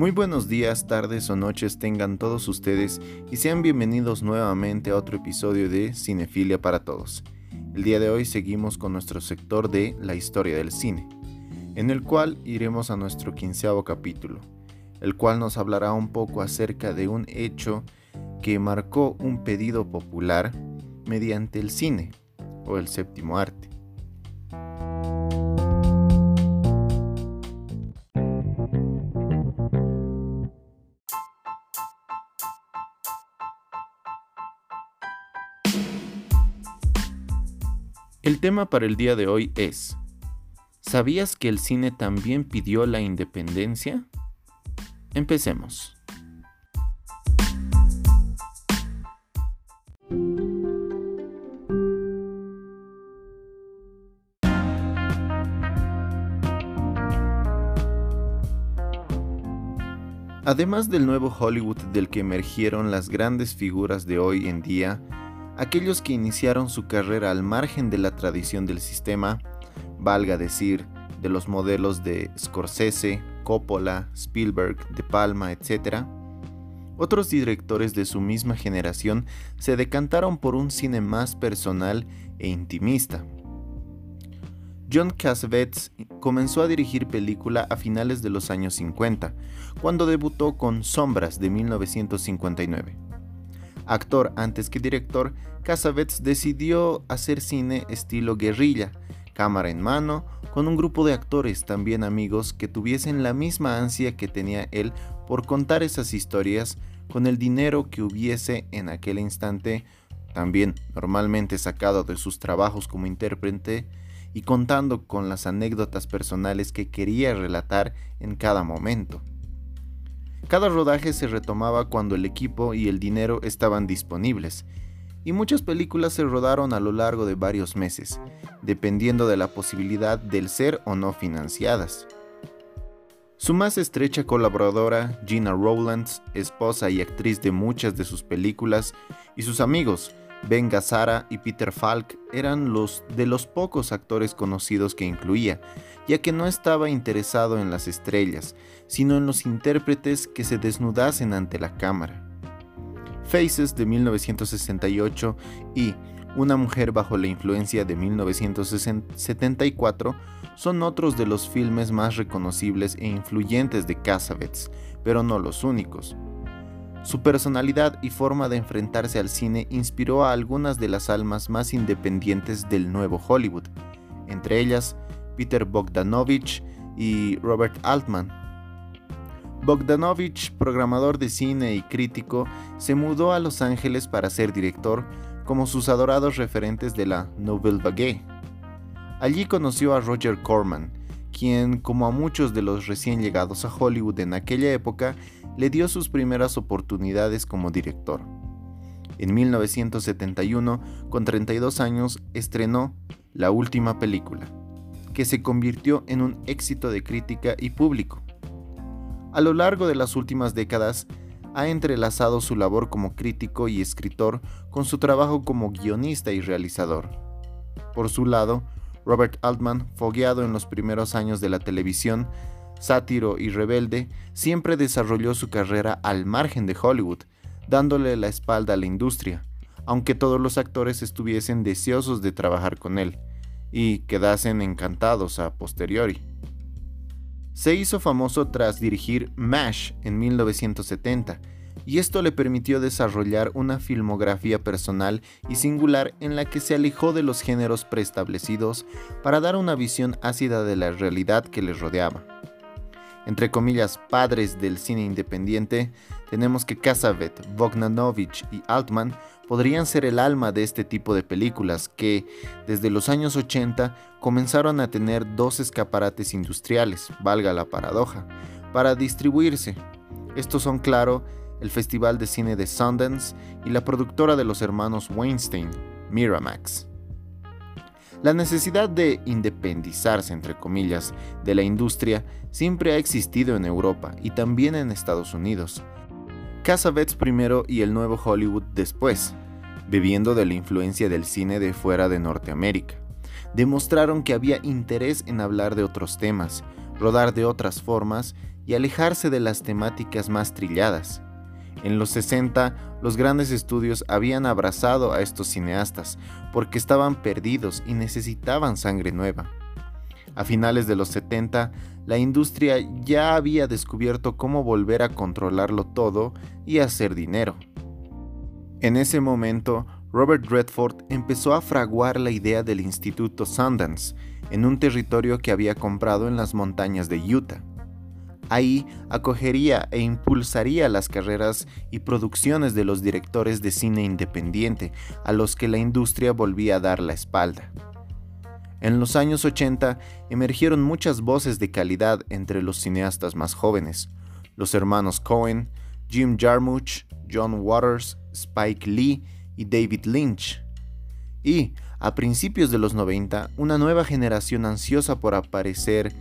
Muy buenos días, tardes o noches tengan todos ustedes y sean bienvenidos nuevamente a otro episodio de Cinefilia para Todos. El día de hoy seguimos con nuestro sector de la historia del cine, en el cual iremos a nuestro quinceavo capítulo, el cual nos hablará un poco acerca de un hecho que marcó un pedido popular mediante el cine o el séptimo arte. El tema para el día de hoy es, ¿sabías que el cine también pidió la independencia? Empecemos. Además del nuevo Hollywood del que emergieron las grandes figuras de hoy en día, aquellos que iniciaron su carrera al margen de la tradición del sistema, valga decir, de los modelos de Scorsese, Coppola, Spielberg, De Palma, etc., otros directores de su misma generación se decantaron por un cine más personal e intimista. John Cassavetes comenzó a dirigir película a finales de los años 50, cuando debutó con Sombras de 1959. Actor antes que director, Cassavetes decidió hacer cine estilo guerrilla, cámara en mano, con un grupo de actores también amigos que tuviesen la misma ansia que tenía él por contar esas historias con el dinero que hubiese en aquel instante, también normalmente sacado de sus trabajos como intérprete, y contando con las anécdotas personales que quería relatar en cada momento. Cada rodaje se retomaba cuando el equipo y el dinero estaban disponibles, y muchas películas se rodaron a lo largo de varios meses, dependiendo de la posibilidad del ser o no financiadas. Su más estrecha colaboradora, Gina Rowlands, esposa y actriz de muchas de sus películas, y sus amigos, Ben Gazzara y Peter Falk, eran los de los pocos actores conocidos que incluía, ya que no estaba interesado en las estrellas, sino en los intérpretes que se desnudasen ante la cámara. Faces de 1968 y Una mujer bajo la influencia de 1974 son otros de los filmes más reconocibles e influyentes de Cassavetes, pero no los únicos. Su personalidad y forma de enfrentarse al cine inspiró a algunas de las almas más independientes del nuevo Hollywood, entre ellas Peter Bogdanovich y Robert Altman, Bogdanovich, programador de cine y crítico, se mudó a Los Ángeles para ser director, como sus adorados referentes de la Nouvelle Vague. Allí conoció a Roger Corman, quien, como a muchos de los recién llegados a Hollywood en aquella época, le dio sus primeras oportunidades como director. En 1971, con 32 años, estrenó La Última Película, que se convirtió en un éxito de crítica y público. A lo largo de las últimas décadas, ha entrelazado su labor como crítico y escritor con su trabajo como guionista y realizador. Por su lado, Robert Altman, fogueado en los primeros años de la televisión, sátiro y rebelde, siempre desarrolló su carrera al margen de Hollywood, dándole la espalda a la industria, aunque todos los actores estuviesen deseosos de trabajar con él, y quedasen encantados a posteriori. Se hizo famoso tras dirigir MASH en 1970, y esto le permitió desarrollar una filmografía personal y singular en la que se alejó de los géneros preestablecidos para dar una visión ácida de la realidad que les rodeaba. Entre comillas, padres del cine independiente, tenemos que Cassavet, Bogdanovich y Altman podrían ser el alma de este tipo de películas que, desde los años 80, comenzaron a tener dos escaparates industriales, valga la paradoja, para distribuirse. Estos son, claro, el Festival de Cine de Sundance y la productora de los hermanos Weinstein, Miramax. La necesidad de independizarse, entre comillas, de la industria siempre ha existido en Europa y también en Estados Unidos. Cassavetes primero y el nuevo Hollywood después, bebiendo de la influencia del cine de fuera de Norteamérica. Demostraron que había interés en hablar de otros temas, rodar de otras formas y alejarse de las temáticas más trilladas. En los 60, los grandes estudios habían abrazado a estos cineastas porque estaban perdidos y necesitaban sangre nueva. A finales de los 70, la industria ya había descubierto cómo volver a controlarlo todo y hacer dinero. En ese momento, Robert Redford empezó a fraguar la idea del Instituto Sundance en un territorio que había comprado en las montañas de Utah. Ahí acogería e impulsaría las carreras y producciones de los directores de cine independiente a los que la industria volvía a dar la espalda. En los años 80 emergieron muchas voces de calidad entre los cineastas más jóvenes, los hermanos Cohen, Jim Jarmusch, John Waters, Spike Lee y David Lynch. Y, a principios de los 90, una nueva generación ansiosa por aparecer,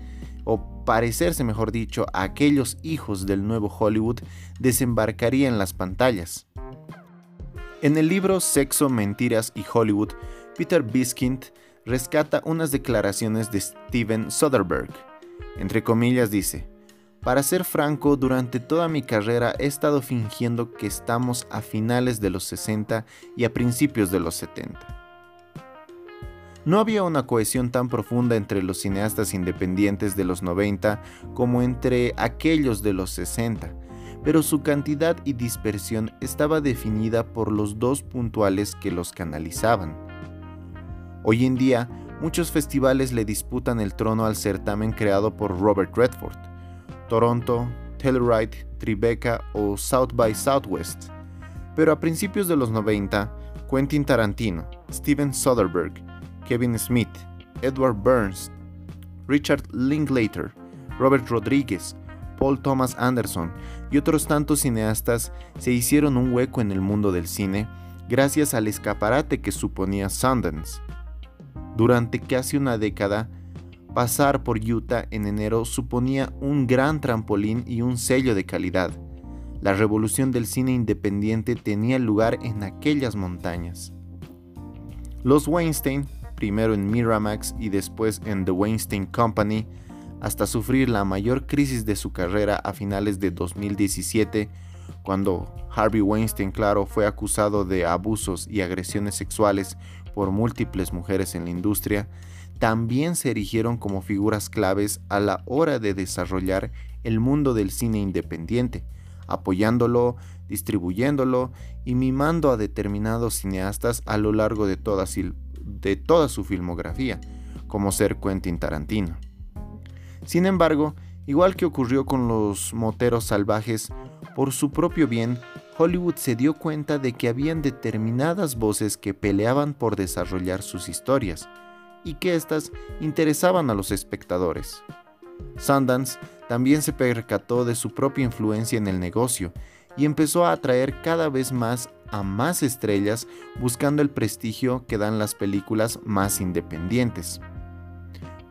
o parecerse mejor dicho, a aquellos hijos del nuevo Hollywood, desembarcaría en las pantallas. En el libro Sexo, Mentiras y Hollywood, Peter Biskind rescata unas declaraciones de Steven Soderbergh. Entre comillas dice, para ser franco, durante toda mi carrera he estado fingiendo que estamos a finales de los 60 y a principios de los 70. No había una cohesión tan profunda entre los cineastas independientes de los 90 como entre aquellos de los 60, pero su cantidad y dispersión estaba definida por los dos puntuales que los canalizaban. Hoy en día, muchos festivales le disputan el trono al certamen creado por Robert Redford, Toronto, Telluride, Tribeca o South by Southwest. Pero a principios de los 90, Quentin Tarantino, Steven Soderbergh, Kevin Smith, Edward Burns, Richard Linklater, Robert Rodriguez, Paul Thomas Anderson y otros tantos cineastas se hicieron un hueco en el mundo del cine gracias al escaparate que suponía Sundance. Durante casi una década, Pasar por Utah en enero suponía un gran trampolín y un sello de calidad. La revolución del cine independiente tenía lugar en aquellas montañas. Los Weinstein, primero en Miramax y después en The Weinstein Company, hasta sufrir la mayor crisis de su carrera a finales de 2017, cuando Harvey Weinstein, claro, fue acusado de abusos y agresiones sexuales por múltiples mujeres en la industria, también se erigieron como figuras claves a la hora de desarrollar el mundo del cine independiente, apoyándolo, distribuyéndolo y mimando a determinados cineastas a lo largo de toda, de toda su filmografía, como ser Quentin Tarantino. Sin embargo, igual que ocurrió con los moteros salvajes, por su propio bien, Hollywood se dio cuenta de que habían determinadas voces que peleaban por desarrollar sus historias, y que éstas interesaban a los espectadores. Sundance también se percató de su propia influencia en el negocio y empezó a atraer cada vez más a más estrellas buscando el prestigio que dan las películas más independientes.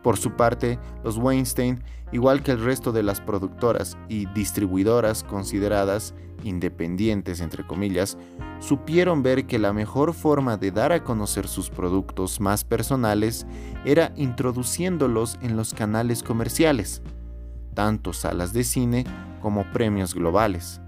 Por su parte, los Weinstein, igual que el resto de las productoras y distribuidoras consideradas independientes, entre comillas, supieron ver que la mejor forma de dar a conocer sus productos más personales era introduciéndolos en los canales comerciales, tanto salas de cine como premios globales.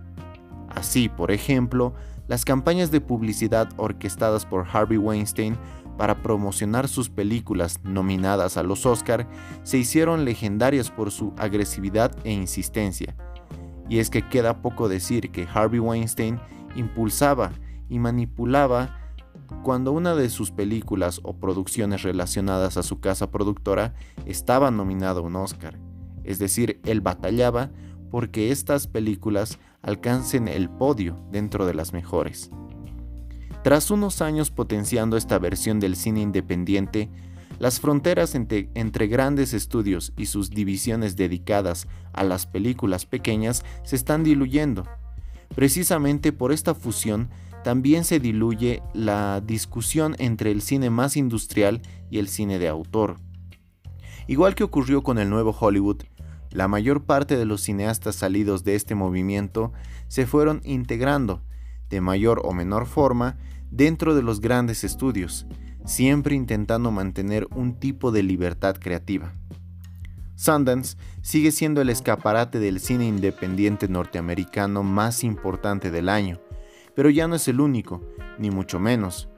Así, por ejemplo, las campañas de publicidad orquestadas por Harvey Weinstein para promocionar sus películas nominadas a los Oscar se hicieron legendarias por su agresividad e insistencia. Y es que queda poco decir que Harvey Weinstein impulsaba y manipulaba cuando una de sus películas o producciones relacionadas a su casa productora estaba nominada a un Oscar. Es decir, él batallaba porque estas películas alcancen el podio dentro de las mejores. Tras unos años potenciando esta versión del cine independiente, las fronteras entre, grandes estudios y sus divisiones dedicadas a las películas pequeñas se están diluyendo. Precisamente por esta fusión también se diluye la discusión entre el cine más industrial y el cine de autor. Igual que ocurrió con el nuevo Hollywood, la mayor parte de los cineastas salidos de este movimiento se fueron integrando, de mayor o menor forma, dentro de los grandes estudios, siempre intentando mantener un tipo de libertad creativa. Sundance sigue siendo el escaparate del cine independiente norteamericano más importante del año, pero ya no es el único, ni mucho menos.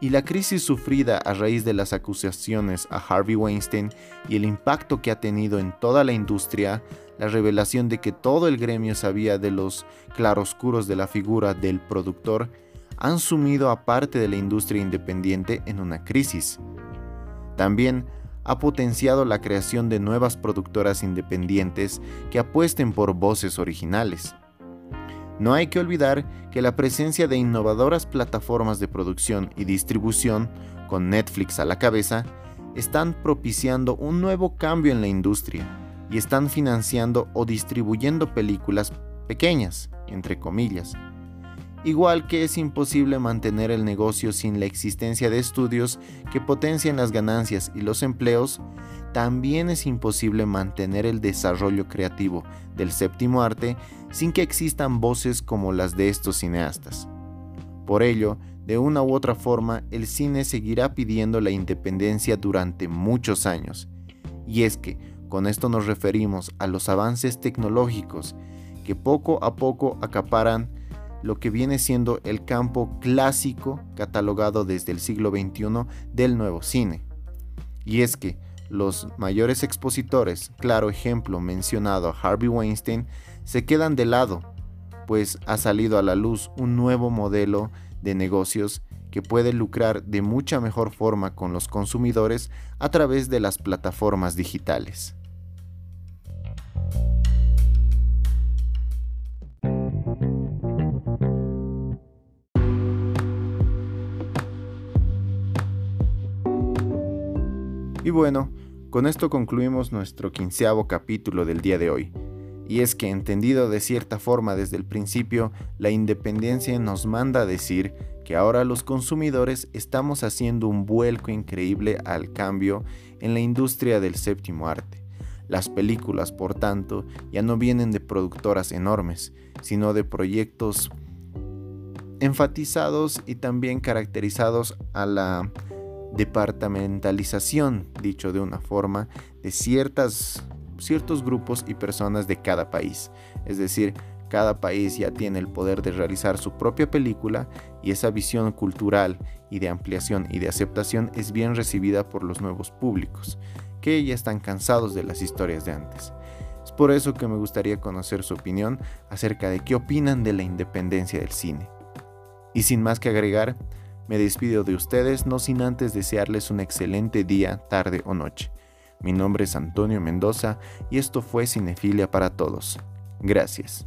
Y la crisis sufrida a raíz de las acusaciones a Harvey Weinstein y el impacto que ha tenido en toda la industria, la revelación de que todo el gremio sabía de los claroscuros de la figura del productor, han sumido a parte de la industria independiente en una crisis. También ha potenciado la creación de nuevas productoras independientes que apuesten por voces originales. No hay que olvidar que la presencia de innovadoras plataformas de producción y distribución, con Netflix a la cabeza, están propiciando un nuevo cambio en la industria y están financiando o distribuyendo películas pequeñas, entre comillas, igual que es imposible mantener el negocio sin la existencia de estudios que potencien las ganancias y los empleos, también es imposible mantener el desarrollo creativo del séptimo arte sin que existan voces como las de estos cineastas. Por ello, de una u otra forma, el cine seguirá pidiendo la independencia durante muchos años. Y es que, con esto nos referimos a los avances tecnológicos que poco a poco acaparan lo que viene siendo el campo clásico catalogado desde el siglo XXI del nuevo cine. Y es que los mayores expositores, claro ejemplo mencionado Harvey Weinstein, se quedan de lado, pues ha salido a la luz un nuevo modelo de negocios que puede lucrar de mucha mejor forma con los consumidores a través de las plataformas digitales. Y bueno, con esto concluimos nuestro quinceavo capítulo del día de hoy. Y es que entendido de cierta forma desde el principio, la independencia nos manda a decir que ahora los consumidores estamos haciendo un vuelco increíble al cambio en la industria del séptimo arte. Las películas, por tanto, ya no vienen de productoras enormes, sino de proyectos enfatizados y también caracterizados a la departamentalización, dicho de una forma, de ciertas, ciertos grupos y personas de cada país. Es decir, cada país ya tiene el poder de realizar su propia película y esa visión cultural y de ampliación y de aceptación es bien recibida por los nuevos públicos, que ya están cansados de las historias de antes. Es por eso que me gustaría conocer su opinión acerca de qué opinan de la independencia del cine. Y sin más que agregar, me despido de ustedes no sin antes desearles un excelente día, tarde o noche. Mi nombre es Antonio Mendoza y esto fue Cinefilia para Todos. Gracias.